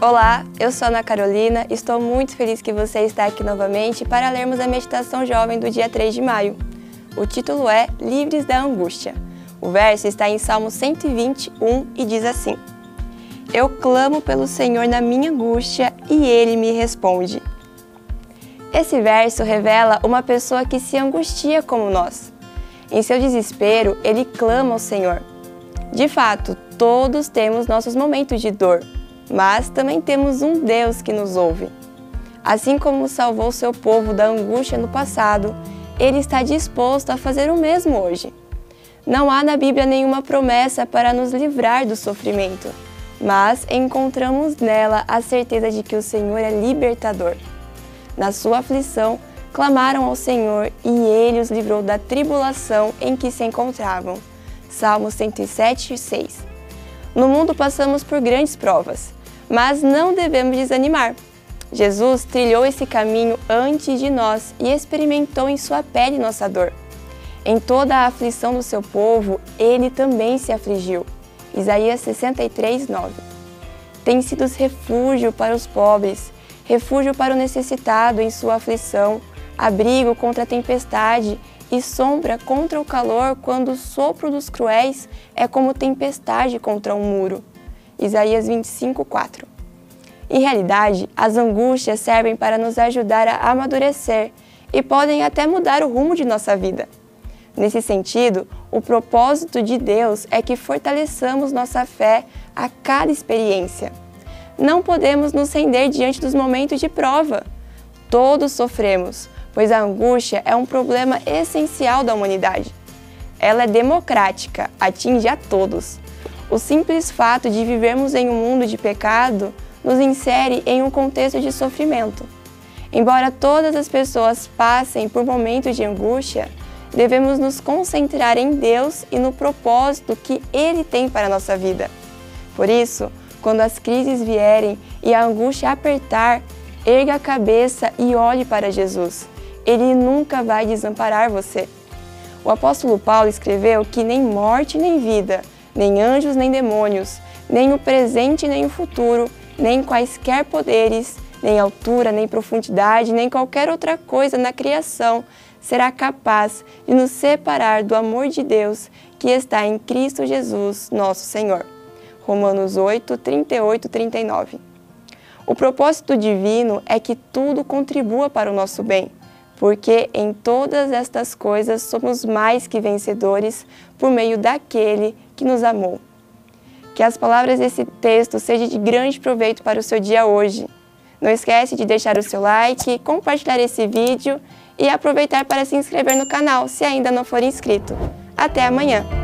Olá, eu sou Ana Carolina e estou muito feliz que você está aqui novamente para lermos a meditação jovem do dia 3 de maio. O título é Livres da Angústia. O verso está em Salmo 121 e diz assim: Eu clamo pelo Senhor na minha angústia e ele me responde. Esse verso revela uma pessoa que se angustia como nós. Em seu desespero, ele clama ao Senhor. De fato, todos temos nossos momentos de dor, mas também temos um Deus que nos ouve. Assim como salvou seu povo da angústia no passado, ele está disposto a fazer o mesmo hoje. Não há na Bíblia nenhuma promessa para nos livrar do sofrimento, mas encontramos nela a certeza de que o Senhor é libertador. Na sua aflição, clamaram ao Senhor e ele os livrou da tribulação em que se encontravam. Salmo 107, 6. No mundo passamos por grandes provas, mas não devemos desanimar. Jesus trilhou esse caminho antes de nós e experimentou em sua pele nossa dor. Em toda a aflição do seu povo, ele também se afligiu. Isaías 63, 9. Tem sido refúgio para os pobres, refúgio para o necessitado em sua aflição, abrigo contra a tempestade e sombra contra o calor quando o sopro dos cruéis é como tempestade contra um muro. Isaías 25, 4. Em realidade, as angústias servem para nos ajudar a amadurecer e podem até mudar o rumo de nossa vida. Nesse sentido, o propósito de Deus é que fortaleçamos nossa fé a cada experiência. Não podemos nos render diante dos momentos de prova. Todos sofremos, pois a angústia é um problema essencial da humanidade. Ela é democrática, atinge a todos. O simples fato de vivermos em um mundo de pecado nos insere em um contexto de sofrimento. Embora todas as pessoas passem por momentos de angústia, devemos nos concentrar em Deus e no propósito que Ele tem para a nossa vida. Por isso, quando as crises vierem e a angústia apertar, erga a cabeça e olhe para Jesus. Ele nunca vai desamparar você. O apóstolo Paulo escreveu que nem morte nem vida, nem anjos nem demônios, nem o presente nem o futuro, nem quaisquer poderes, nem altura, nem profundidade, nem qualquer outra coisa na criação será capaz de nos separar do amor de Deus que está em Cristo Jesus, nosso Senhor. Romanos 8, 38, 39. O propósito divino é que tudo contribua para o nosso bem, porque em todas estas coisas somos mais que vencedores por meio daquele que nos amou. Que as palavras desse texto sejam de grande proveito para o seu dia hoje. Não esquece de deixar o seu like, compartilhar esse vídeo e aproveitar para se inscrever no canal se ainda não for inscrito. Até amanhã!